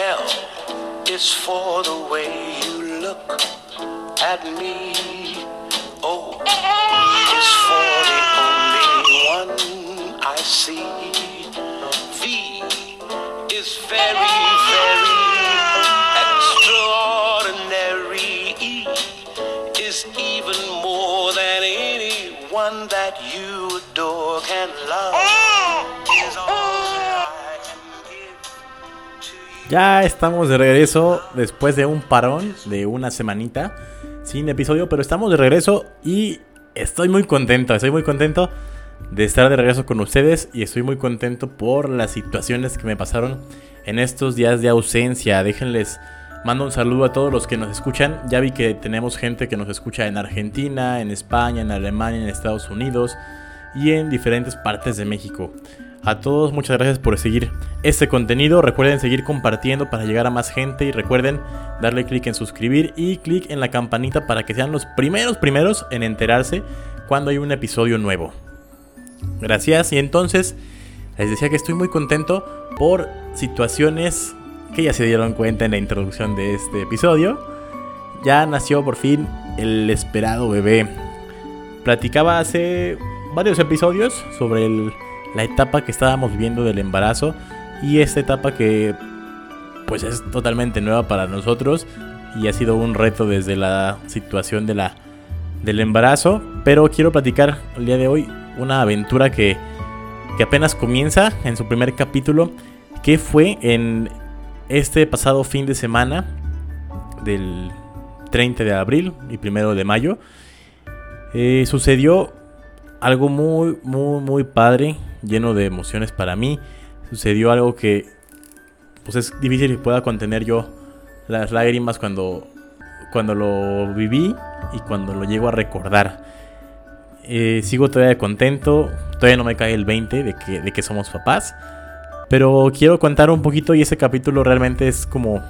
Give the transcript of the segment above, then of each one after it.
L is for the way you look at me. O is for the only one I see. V is very, Ya estamos de regreso después de un parón de una semanita sin episodio, pero estamos de regreso y estoy muy contento, estoy muy contento de estar de regreso con ustedes y estoy muy contento por las situaciones que me pasaron en estos días de ausencia. Déjenles, mando un saludo a todos los que nos escuchan. Ya vi que tenemos gente que nos escucha en Argentina, en España, en Alemania, en Estados Unidos y en diferentes partes de México. A todos muchas gracias por seguir este contenido. Recuerden seguir compartiendo para llegar a más gente y recuerden darle clic en suscribir y clic en la campanita para que sean los primeros primeros en enterarse cuando hay un episodio nuevo. Gracias y entonces les decía que estoy muy contento por situaciones que ya se dieron cuenta en la introducción de este episodio. Ya nació por fin el esperado bebé. Platicaba hace varios episodios sobre la etapa que estábamos viviendo del embarazo y esta etapa que pues es totalmente nueva para nosotros y ha sido un reto desde la situación de la, del embarazo. Pero quiero platicar el día de hoy una aventura que, que apenas comienza en su primer capítulo, que fue en este pasado fin de semana del 30 de abril y 1 de mayo. Eh, sucedió algo muy, muy, muy padre, lleno de emociones para mí. Sucedió algo que, pues es difícil que pueda contener yo las lágrimas cuando, cuando lo viví y cuando lo llego a recordar. Eh, sigo todavía contento, todavía no me cae el 20 de que, de que somos papás. Pero quiero contar un poquito y ese capítulo realmente es como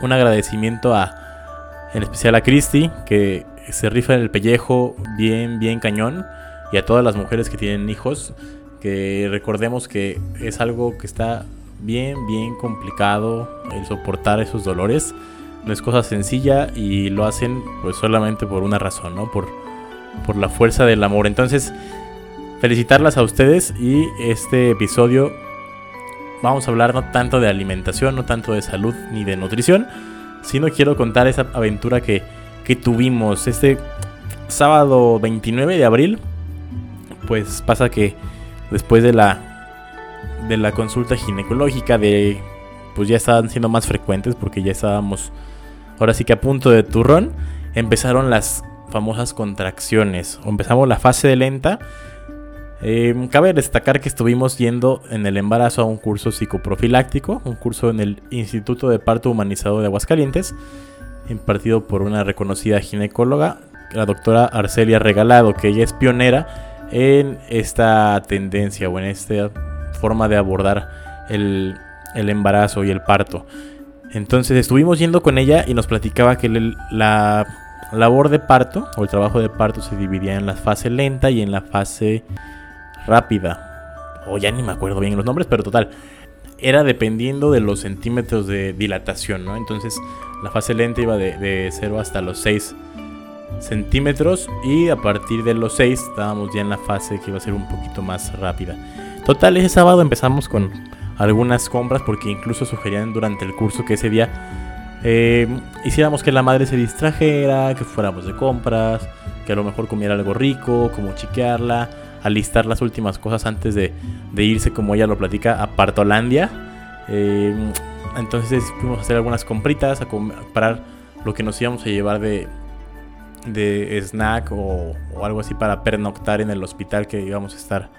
un agradecimiento a, en especial a Christy, que se rifa en el pellejo bien, bien cañón. Y a todas las mujeres que tienen hijos, que recordemos que es algo que está bien, bien complicado el soportar esos dolores. No es cosa sencilla y lo hacen pues solamente por una razón, ¿no? Por, por la fuerza del amor. Entonces, felicitarlas a ustedes y este episodio vamos a hablar no tanto de alimentación, no tanto de salud ni de nutrición, sino quiero contar esa aventura que, que tuvimos este sábado 29 de abril. Pues pasa que después de la de la consulta ginecológica de pues ya estaban siendo más frecuentes porque ya estábamos ahora sí que a punto de turrón, empezaron las famosas contracciones. Empezamos la fase de lenta. Eh, cabe destacar que estuvimos yendo en el embarazo a un curso psicoprofiláctico, un curso en el Instituto de Parto Humanizado de Aguascalientes, impartido por una reconocida ginecóloga, la doctora Arcelia Regalado, que ella es pionera en esta tendencia o en esta forma de abordar el, embarazo y el parto. Entonces estuvimos yendo con ella y nos platicaba que la labor de parto o el trabajo de parto se dividía en la fase lenta y en la fase rápida. O ya ni me acuerdo bien los nombres, pero total. Era dependiendo de los centímetros de dilatación, ¿no? Entonces la fase lenta iba de, de 0 hasta los 6 centímetros y a partir de los 6 estábamos ya en la fase que iba a ser un poquito más rápida. Total, ese sábado empezamos con algunas compras porque incluso sugerían durante el curso que ese día eh, hiciéramos que la madre se distrajera, que fuéramos de compras, que a lo mejor comiera algo rico, como chiquearla, alistar las últimas cosas antes de, de irse, como ella lo platica, a Partolandia. Eh, entonces fuimos a hacer algunas compritas, a comprar lo que nos íbamos a llevar de, de snack o, o algo así para pernoctar en el hospital que íbamos a estar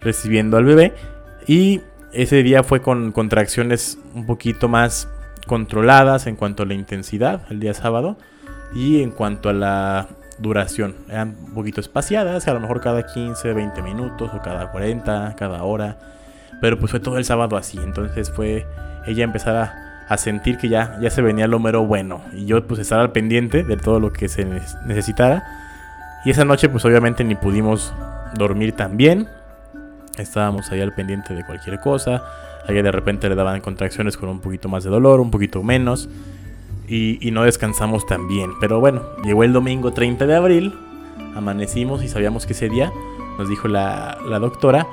recibiendo al bebé. Y ese día fue con contracciones un poquito más controladas en cuanto a la intensidad, el día sábado, y en cuanto a la duración. Eran un poquito espaciadas, a lo mejor cada 15, 20 minutos, o cada 40, cada hora. Pero pues fue todo el sábado así. Entonces fue ella empezar a, a sentir que ya, ya se venía lo mero bueno. Y yo pues estar al pendiente de todo lo que se necesitara. Y esa noche pues obviamente ni pudimos dormir tan bien. Estábamos ahí al pendiente de cualquier cosa. A de repente le daban contracciones con un poquito más de dolor, un poquito menos. Y, no descansamos tan bien. Pero bueno, llegó el domingo 30 de abril. Amanecimos y sabíamos que ese día nos dijo la, doctora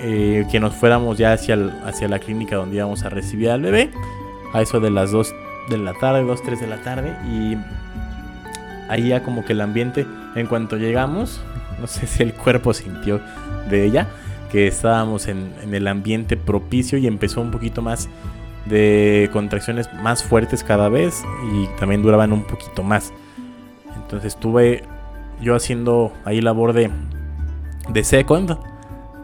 eh, que nos fuéramos ya hacia, hacia la clínica donde íbamos a recibir al bebé a eso de las 2 de la tarde, 2, 3 de la tarde. Y ahí ya como que el ambiente, en cuanto llegamos, no sé si el cuerpo sintió de ella, que estábamos en, el ambiente propicio y empezó un poquito más de contracciones más fuertes cada vez y también duraban un poquito más. Entonces estuve yo haciendo ahí labor de, de second,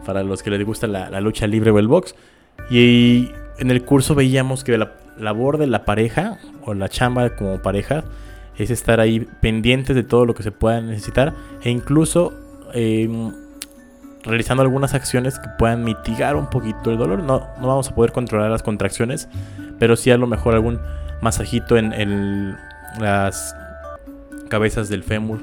para los que les gusta la, la lucha libre o el box. Y en el curso veíamos que la, labor de la pareja o la chamba como pareja es estar ahí pendientes de todo lo que se pueda necesitar e incluso em, realizando algunas acciones que puedan mitigar un poquito el dolor. No, no vamos a poder controlar las contracciones, pero sí a lo mejor algún masajito en, las cabezas del fémur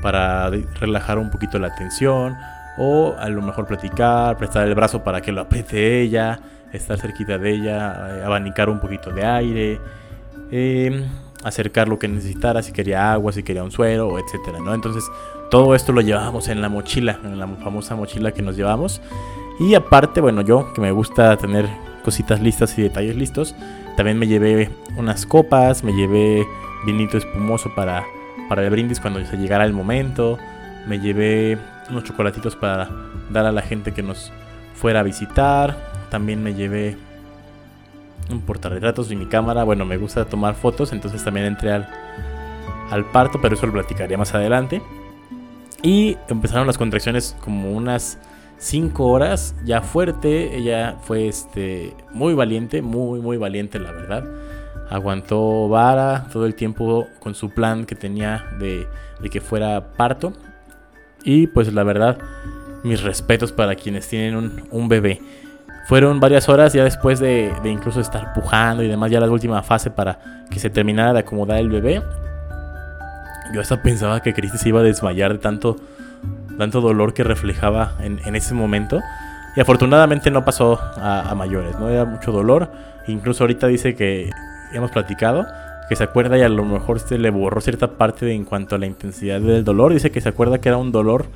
para relajar un poquito la tensión o a lo mejor platicar, prestar el brazo para que lo apriete ella estar cerquita de ella, eh, abanicar un poquito de aire, em, acercar lo que necesitara, si quería agua, si quería un suero, etcétera, ¿no? Entonces, todo esto lo llevábamos en la mochila, en la famosa mochila que nos llevamos. Y aparte, bueno, yo que me gusta tener cositas listas y detalles listos, también me llevé unas copas, me llevé vinito espumoso para, para el brindis cuando se llegara el momento, me llevé unos chocolatitos para dar a la gente que nos fuera a visitar, también me llevé un portarretratos y mi cámara. Bueno, me gusta tomar fotos, entonces también entré al, al parto, pero eso lo platicaría más adelante. Y empezaron las contracciones como unas 5 horas, ya fuerte. Ella fue este, muy valiente, muy, muy valiente, la verdad. Aguantó vara todo el tiempo con su plan que tenía de, de que fuera parto. Y pues la verdad, mis respetos para quienes tienen un, bebé. Fueron varias horas ya después de, incluso estar pujando y demás, ya la última fase para que se terminara de acomodar el bebé. Yo hasta pensaba que Cristi se iba a desmayar de tanto, tanto dolor que reflejaba en, ese momento. Y afortunadamente no pasó a, mayores, ¿no? Era mucho dolor. Incluso ahorita dice que hemos platicado, que se acuerda y a lo mejor se le borró cierta parte en cuanto a la intensidad del dolor. Dice que se acuerda que era un dolor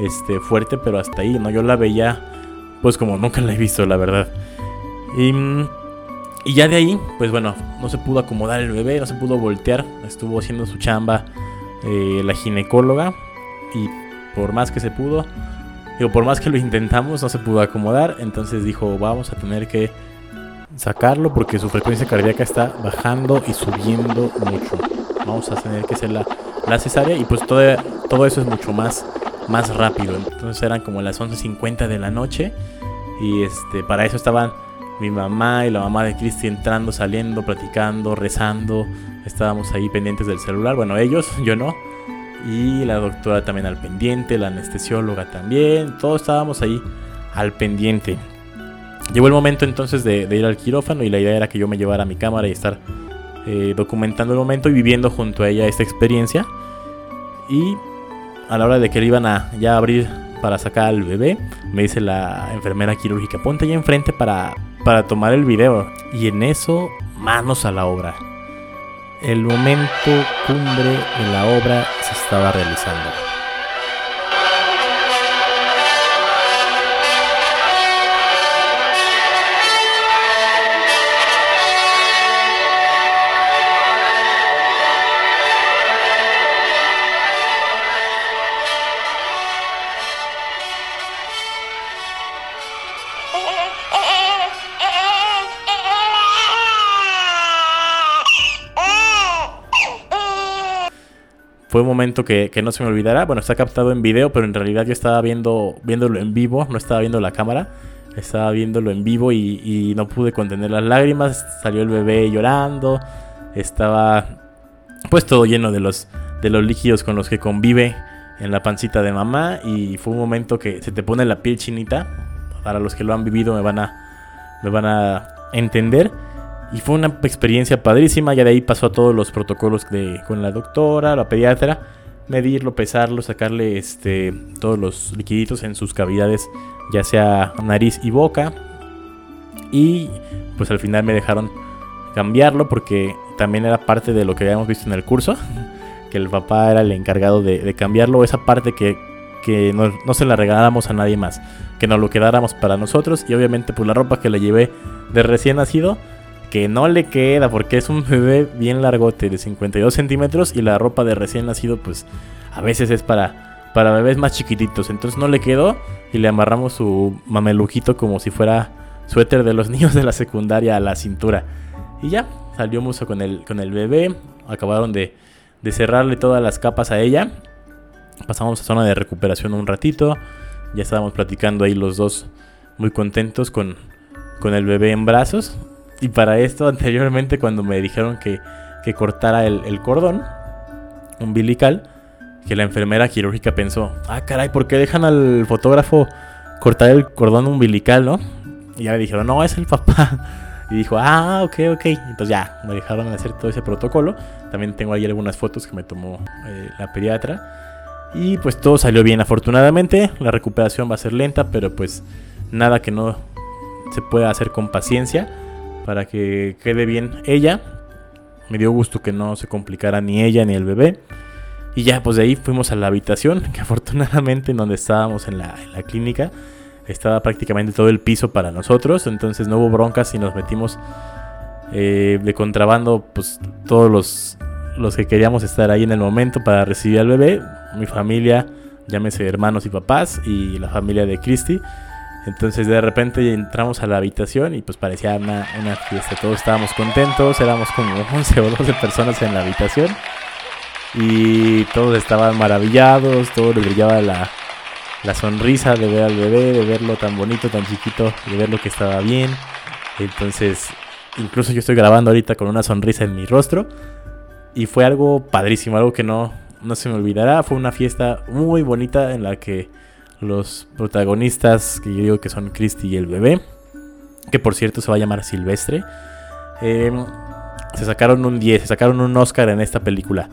este, fuerte, pero hasta ahí, ¿no? Yo la veía pues como nunca la he visto, la verdad. Y, y, ya de ahí, pues bueno, no se pudo acomodar el bebé, no se pudo voltear, estuvo haciendo su chamba eh, la ginecóloga y por más que se pudo, digo, por más que lo intentamos, no se pudo acomodar, entonces dijo, vamos a tener que sacarlo porque su frecuencia cardíaca está bajando y subiendo mucho. Vamos a tener que hacer la, la cesárea y pues todo, todo eso es mucho más más rápido. Entonces eran como las 11.50 de la noche. Y este, para eso estaban mi mamá y la mamá de Cristi entrando, saliendo, platicando, rezando. Estábamos ahí pendientes del celular. Bueno, ellos, yo no. Y la doctora también al pendiente, la anestesióloga también. Todos estábamos ahí al pendiente. Llegó el momento entonces de, ir al quirófano y la idea era que yo me llevara mi cámara y estar eh, documentando el momento y viviendo junto a ella esta experiencia. Y a la hora de que le iban a ya abrir para sacar al bebé, me dice la enfermera quirúrgica, ponte ahí enfrente para, para tomar el video. Y en eso, manos a la obra. El momento cumbre de la obra se estaba realizando. Fue un momento que, no se me olvidará. Bueno, está captado en video, pero en realidad yo estaba viendo, viéndolo en vivo, no estaba viendo la cámara. Estaba viéndolo en vivo y, no pude contener las lágrimas. Salió el bebé llorando. Estaba pues todo lleno de los, de los líquidos con los que convive en la pancita de mamá. Y fue un momento que se te pone la piel chinita. Para los que lo han vivido me van a, me van a entender. Y fue una experiencia padrísima. Ya de ahí pasó a todos los protocolos de, con la doctora, la pediatra. Medirlo, pesarlo, sacarle este, todos los liquiditos en sus cavidades, ya sea nariz y boca. Y pues al final me dejaron cambiarlo porque también era parte de lo que habíamos visto en el curso. Que el papá era el encargado de, cambiarlo. Esa parte que, que no, no, se la regaláramos a nadie más. Que nos lo quedáramos para nosotros. Y obviamente pues la ropa que le llevé de recién nacido que no le queda porque es un bebé bien largote de 52 centímetros y la ropa de recién nacido pues a veces es para, para bebés más chiquititos. Entonces no le quedó y le amarramos su mamelujito como si fuera suéter de los niños de la secundaria a la cintura. Y ya, salió mucho con el, con el bebé, acabaron de, de cerrarle todas las capas a ella. Pasamos a zona de recuperación un ratito, ya estábamos platicando ahí los dos muy contentos con, con el bebé en brazos. Y para esto, anteriormente, cuando me dijeron que, cortara el, cordón umbilical, que la enfermera quirúrgica pensó, ah, caray, ¿por qué dejan al fotógrafo cortar el cordón umbilical, no? Y ya me dijeron, no, es el papá. Y dijo, ah, ok, ok. Entonces ya, me dejaron hacer todo ese protocolo. También tengo ahí algunas fotos que me tomó eh, la pediatra. Y pues todo salió bien, afortunadamente. La recuperación va a ser lenta, pero pues nada que no se pueda hacer con paciencia para que quede bien ella. Me dio gusto que no se complicara ni ella ni el bebé. Y ya, pues de ahí fuimos a la habitación, que afortunadamente en donde estábamos en la, clínica estaba prácticamente todo el piso para nosotros. Entonces no hubo broncas y nos metimos eh, de contrabando, pues todos los, los que queríamos estar ahí en el momento para recibir al bebé. Mi familia, llámese hermanos y papás, y la familia de Christy. Entonces de repente entramos a la habitación y pues parecía una, fiesta. Todos estábamos contentos, éramos como 11 o 12 personas en la habitación. Y todos estaban maravillados, todos les brillaba la, la sonrisa de ver al bebé, de verlo tan bonito, tan chiquito, de ver lo que estaba bien. Entonces, incluso yo estoy grabando ahorita con una sonrisa en mi rostro. Y fue algo padrísimo, algo que no, no se me olvidará. Fue una fiesta muy bonita en la que los protagonistas, que yo digo que son Christy y el bebé, que por cierto se va a llamar Silvestre, em, se sacaron un 10, se sacaron un Oscar en esta película.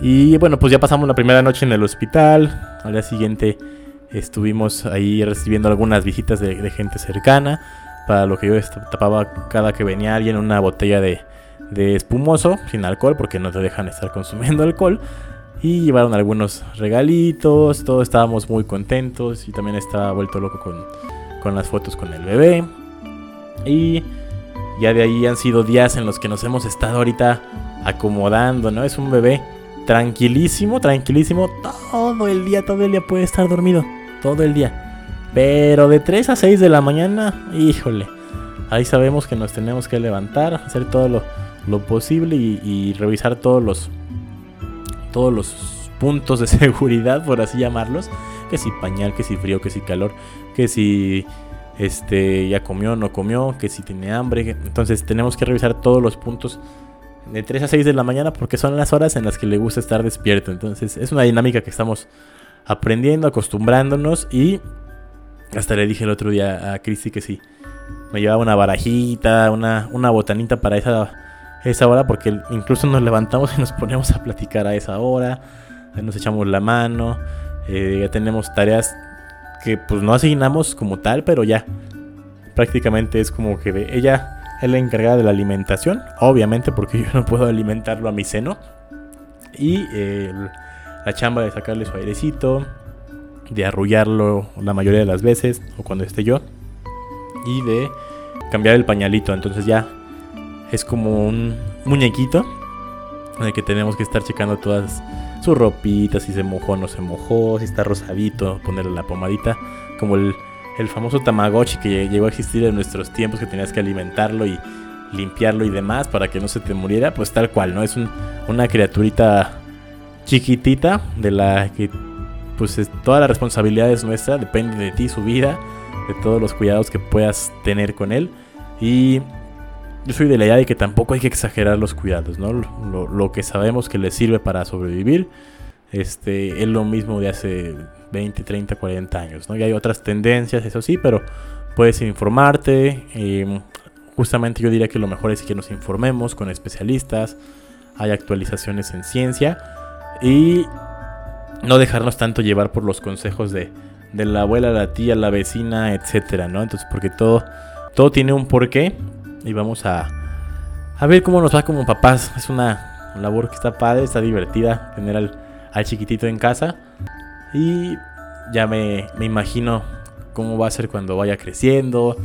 Y bueno, pues ya pasamos la primera noche en el hospital, al día siguiente estuvimos ahí recibiendo algunas visitas de, gente cercana, para lo que yo tapaba cada que venía alguien una botella de, de espumoso, sin alcohol, porque no te dejan estar consumiendo alcohol. Y llevaron algunos regalitos, todos estábamos muy contentos y también estaba vuelto loco con, las fotos con el bebé. Y ya de ahí han sido días en los que nos hemos estado ahorita acomodando, ¿no? Es un bebé tranquilísimo, tranquilísimo, todo el día, todo el día puede estar dormido, todo el día. Pero de 3 a 6 de la mañana, híjole, ahí sabemos que nos tenemos que levantar, hacer todo lo, posible y revisar todos los todos los puntos de seguridad, por así llamarlos. Que si pañal, que si frío, que si calor, que si este ya comió, no comió, que si tiene hambre. Entonces tenemos que revisar todos los puntos de 3 a 6 de la mañana porque son las horas en las que le gusta estar despierto. Entonces es una dinámica que estamos aprendiendo, acostumbrándonos y hasta le dije el otro día a Cristi que sí. Me llevaba una barajita, una, una botanita para esa esa hora porque incluso nos levantamos y nos ponemos a platicar a esa hora, nos echamos la mano, eh, ya tenemos tareas que pues no asignamos como tal, pero ya prácticamente es como que ella es la encargada de la alimentación, obviamente porque yo no puedo alimentarlo a mi seno, y la chamba de sacarle su airecito, de arrullarlo la mayoría de las veces, o cuando esté yo, y de cambiar el pañalito, entonces ya es como un muñequito en el que tenemos que estar checando todas sus ropitas, si se mojó o no se mojó, si está rosadito, ponerle la pomadita, como el, famoso Tamagotchi que llegó a existir en nuestros tiempos, que tenías que alimentarlo y limpiarlo y demás para que no se te muriera, pues tal cual, ¿no? Es una criaturita chiquitita de la que pues toda la responsabilidad es nuestra, depende de ti, su vida, de todos los cuidados que puedas tener con él. Y yo soy de la idea de que tampoco hay que exagerar los cuidados, ¿no? Lo, que sabemos que le sirve para sobrevivir este, es lo mismo de hace 20, 30, 40 años, ¿no? Y hay otras tendencias, eso sí, pero puedes informarte, em, justamente yo diría que lo mejor es que nos informemos con especialistas, hay actualizaciones en ciencia y no dejarnos tanto llevar por los consejos de, de la abuela, la tía, la vecina, etcétera, ¿no? Entonces, porque todo, todo tiene un porqué y vamos a, a ver cómo nos va como papás. Es una labor que está padre, está divertida tener al, al chiquitito en casa y ya me, me imagino cómo va a ser cuando vaya creciendo,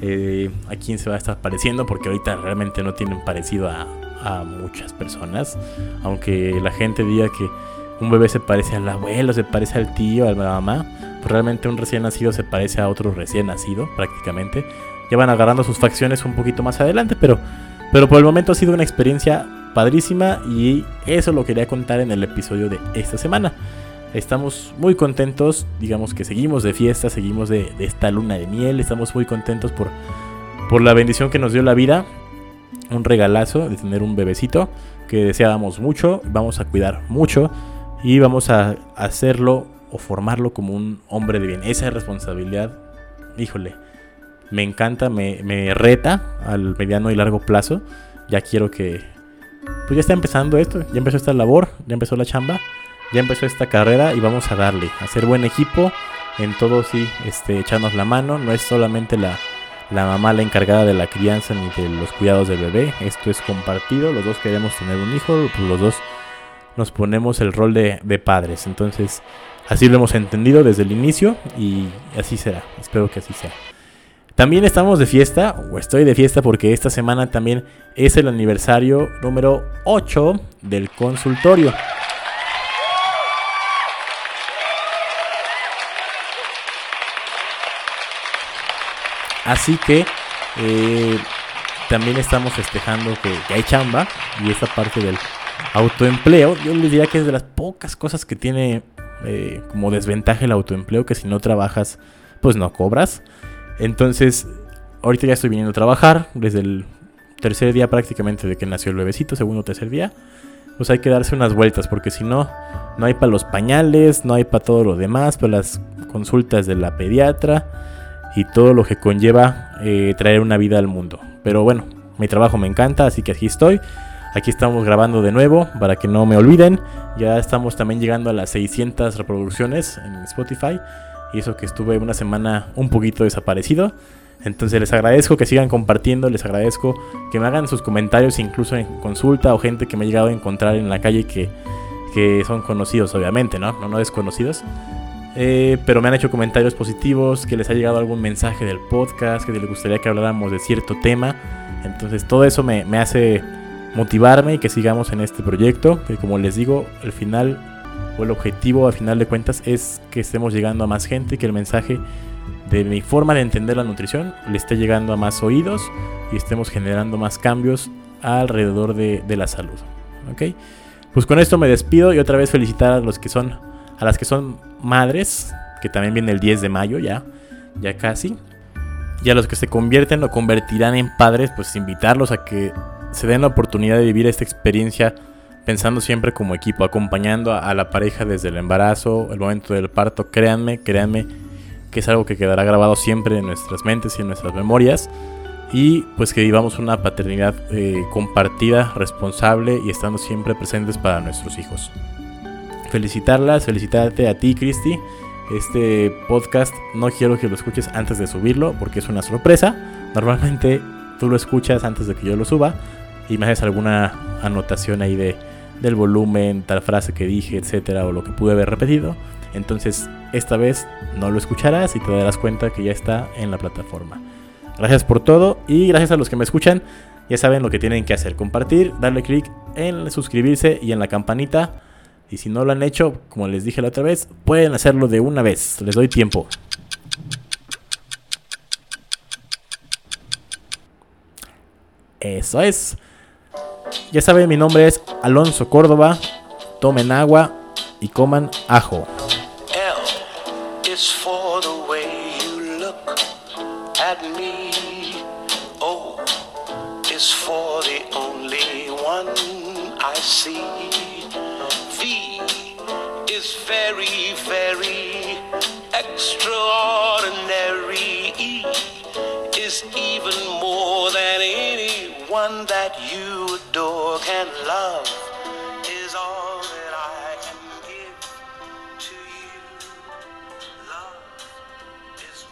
eh, a quién se va a estar pareciendo, porque ahorita realmente no tienen parecido a, a muchas personas, aunque la gente diga que un bebé se parece al abuelo, se parece al tío, a la mamá, pues realmente un recién nacido se parece a otro recién nacido prácticamente. Ya van agarrando sus facciones un poquito más adelante, pero, pero por el momento ha sido una experiencia padrísima y eso lo quería contar en el episodio de esta semana. Estamos muy contentos, digamos que seguimos de fiesta, seguimos de, de esta luna de miel, estamos muy contentos por, por la bendición que nos dio la vida, un regalazo de tener un bebecito que deseábamos mucho, vamos a cuidar mucho y vamos a hacerlo o formarlo como un hombre de bien. Esa responsabilidad, híjole, me encanta, me, me reta al mediano y largo plazo. Ya quiero que, pues ya está empezando esto, ya empezó esta labor, ya empezó la chamba ya empezó esta carrera y vamos a darle, a hacer buen equipo, en todo sí, este, echarnos la mano, no es solamente la, la mamá la encargada de la crianza ni de los cuidados del bebé, esto es compartido, los dos queremos tener un hijo, pues los dos nos ponemos el rol de, de padres, entonces así lo hemos entendido desde el inicio y así será, espero que así sea. También estamos de fiesta, o estoy de fiesta porque esta semana también es el aniversario número 8 del consultorio. Así que eh, también estamos festejando que, hay chamba y esa parte del autoempleo. Yo les diría que es de las pocas cosas que tiene eh, como desventaja el autoempleo, que si no trabajas, pues no cobras. Entonces, ahorita ya estoy viniendo a trabajar desde el tercer día prácticamente de que nació el bebecito, segundo o tercer día. Pues hay que darse unas vueltas, porque si no, no hay para los pañales, no hay para todo lo demás, para las consultas de la pediatra y todo lo que conlleva eh, traer una vida al mundo. Pero bueno, mi trabajo me encanta, así que aquí estoy. Aquí estamos grabando de nuevo para que no me olviden. Ya estamos también llegando a las 600 reproducciones en Spotify. Y eso que estuve una semana un poquito desaparecido. Entonces les agradezco que sigan compartiendo, les agradezco que me hagan sus comentarios incluso en consulta o gente que me ha llegado a encontrar en la calle que, que son conocidos obviamente, ¿no? No, no desconocidos. Eh, pero me han hecho comentarios positivos, que les ha llegado algún mensaje del podcast, que les gustaría que habláramos de cierto tema. Entonces todo eso me, me hace motivarme y que sigamos en este proyecto. Que como les digo, el final o el objetivo al final de cuentas es que estemos llegando a más gente, que el mensaje de mi forma de entender la nutrición le esté llegando a más oídos y estemos generando más cambios alrededor de, de la salud. ¿Ok? Pues con esto me despido y otra vez felicitar a los que son, a las que son madres, que también viene el 10 de mayo ya, ya casi. Y a los que se convierten o convertirán en padres, pues invitarlos a que se den la oportunidad de vivir esta experiencia pensando siempre como equipo, acompañando a, la pareja desde el embarazo, el momento del parto. Créanme, créanme que es algo que quedará grabado siempre en nuestras mentes y en nuestras memorias. Y pues que vivamos una paternidad eh, compartida, responsable y estando siempre presentes para nuestros hijos felicitarlas, felicitarte a ti, Cristi. Este podcast no quiero que lo escuches antes de subirlo porque es una sorpresa. Normalmente tú lo escuchas antes de que yo lo suba y me haces alguna anotación ahí de, del volumen, tal frase que dije, etcétera, o lo que pude haber repetido. Entonces, esta vez no lo escucharás y te darás cuenta que ya está en la plataforma. Gracias por todo y gracias a los que me escuchan. Ya saben lo que tienen que hacer: compartir, darle clic en suscribirse y en la campanita y si no lo han hecho, como les dije la otra vez, pueden hacerlo de una vez. Les doy tiempo. Eso es. Ya saben, mi nombre es Alonso Córdoba. Tomen agua y coman ajo. L is for the way you look at me. O is for the only one I see. V is very, very extraordinary. E is even more than anyone that you adore can love